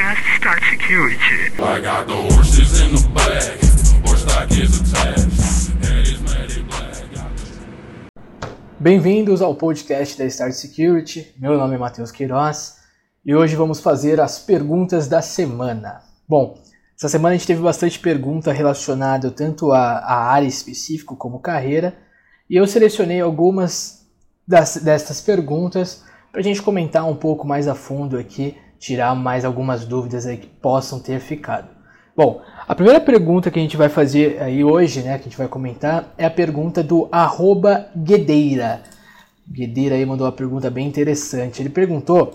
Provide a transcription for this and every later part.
podcast Start Security. I got the horses in the back, horse stock is attached, and it's matted black. Bem-vindos ao podcast da Start Security. Meu nome é Matheus Queiroz e hoje vamos fazer as perguntas da semana. Bom, essa semana a gente teve bastante pergunta relacionada tanto à, à área específica como carreira e eu selecionei algumas das, dessas perguntas para a gente comentar um pouco mais a fundo aqui, tirar mais algumas dúvidas aí que possam ter ficado. Bom, a primeira pergunta que a gente vai fazer aí hoje, né, que a gente vai comentar, é a pergunta do arroba Guedeira. Guedeira aí mandou uma pergunta bem interessante. Ele perguntou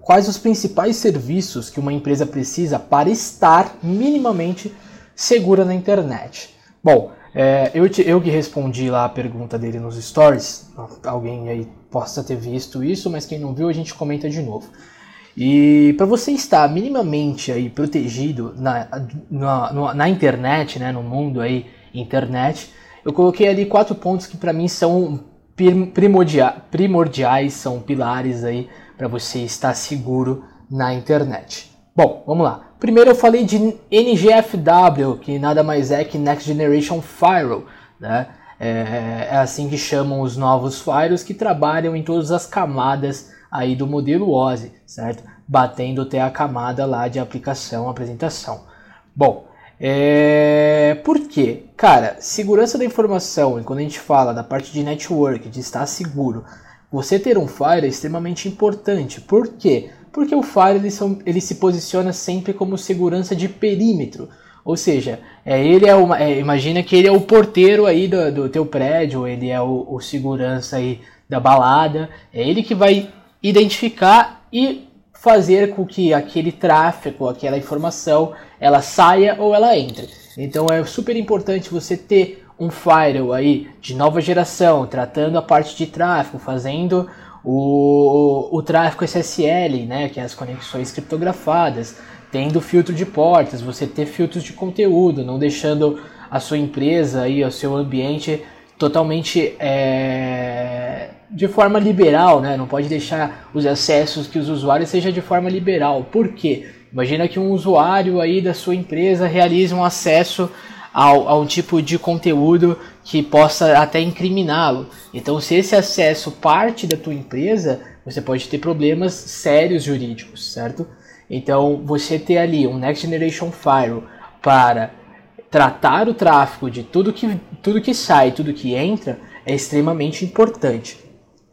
quais os principais serviços que uma empresa precisa para estar minimamente segura na internet. Bom, é, eu, te, eu que respondi lá a pergunta dele nos stories, alguém aí possa ter visto isso, mas quem não viu a gente comenta de novo. E para você estar minimamente aí protegido na, na, na, internet, né, no mundo aí internet, eu coloquei ali quatro pontos que para mim são primordia, primordiais, são pilares aí para você estar seguro na internet. Bom, vamos lá. Primeiro eu falei de NGFW, que nada mais é que Next Generation Firewall, né? É, é, assim que chamam os novos firewalls que trabalham em todas as camadas aí do modelo OSI, certo? Batendo até a camada lá de aplicação, apresentação. Bom, é... por quê? Cara, segurança da informação, e quando a gente fala da parte de network, de estar seguro, você ter um firewall é extremamente importante. Por quê? Porque o firewall ele, são, ele se posiciona sempre como segurança de perímetro. Ou seja, é, ele é uma, é, imagina que ele é o porteiro aí do, do teu prédio, ele é o, o, segurança aí da balada, é ele que vai identificar e fazer com que aquele tráfego, aquela informação, ela saia ou ela entre. Então é super importante você ter um firewall aí de nova geração, tratando a parte de tráfego, fazendo o, o tráfego SSL, né, que é as conexões criptografadas, tendo filtro de portas, você ter filtros de conteúdo, não deixando a sua empresa e o seu ambiente totalmente é, de forma liberal, né? Não pode deixar os acessos que os usuários seja de forma liberal. Por quê? Imagina que um usuário aí da sua empresa realize um acesso ao, a um tipo de conteúdo que possa até incriminá-lo. Então, se esse acesso parte da tua empresa, você pode ter problemas sérios jurídicos, certo? Então, você ter ali um Next Generation Firewall para tratar o tráfego de tudo que, tudo que sai, tudo que entra, é extremamente importante.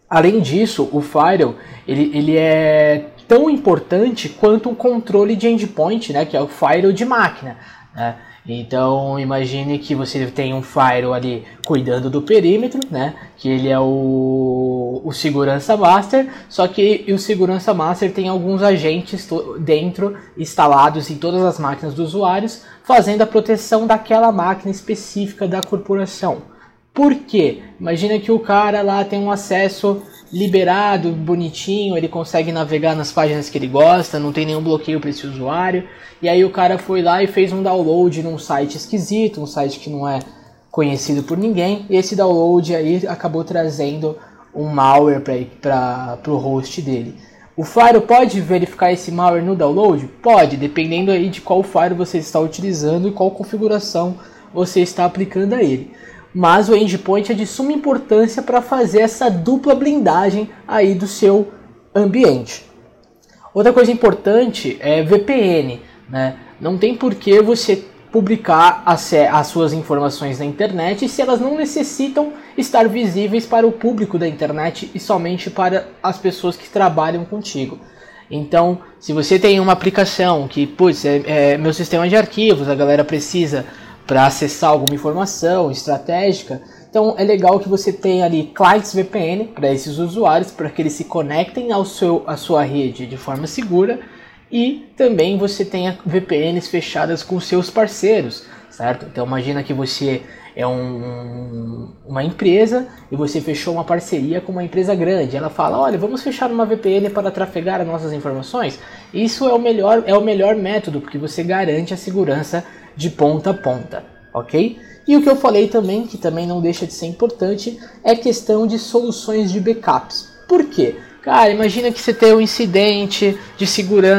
Além disso, o Firewall ele, ele é tão importante quanto o controle de endpoint, né, que é o Firewall de máquina. Né? Então imagine que você tem um firewall ali cuidando do perímetro, né? Que ele é o, o segurança master, só que o segurança master tem alguns agentes dentro instalados em todas as máquinas dos usuários, fazendo a proteção daquela máquina específica da corporação. Por quê? Imagina que o cara lá tem um acesso liberado, bonitinho, ele consegue navegar nas páginas que ele gosta, não tem nenhum bloqueio para esse usuário. E aí o cara foi lá e fez um download num site esquisito, um site que não é conhecido por ninguém. E esse download aí acabou trazendo um malware para o host dele. O Fire pode verificar esse malware no download? Pode, dependendo aí de qual Fire você está utilizando e qual configuração você está aplicando a ele mas o endpoint é de suma importância para fazer essa dupla blindagem aí do seu ambiente. Outra coisa importante é VPN, né? Não tem por que você publicar as, as suas informações na internet se elas não necessitam estar visíveis para o público da internet e somente para as pessoas que trabalham contigo. Então, se você tem uma aplicação que, putz, é, é meu sistema de arquivos, a galera precisa para acessar alguma informação estratégica. Então é legal que você tenha ali clients VPN para esses usuários, para que eles se conectem ao seu, à sua rede de forma segura e também você tenha VPNs fechadas com seus parceiros, certo? Então imagina que você é um, uma empresa e você fechou uma parceria com uma empresa grande. Ela fala, olha, vamos fechar uma VPN para trafegar as nossas informações. Isso é o melhor, é o melhor método porque você garante a segurança de ponta a ponta, ok? E o que eu falei também, que também não deixa de ser importante, é questão de soluções de backups. Por quê? Cara, imagina que você tem um incidente de segurança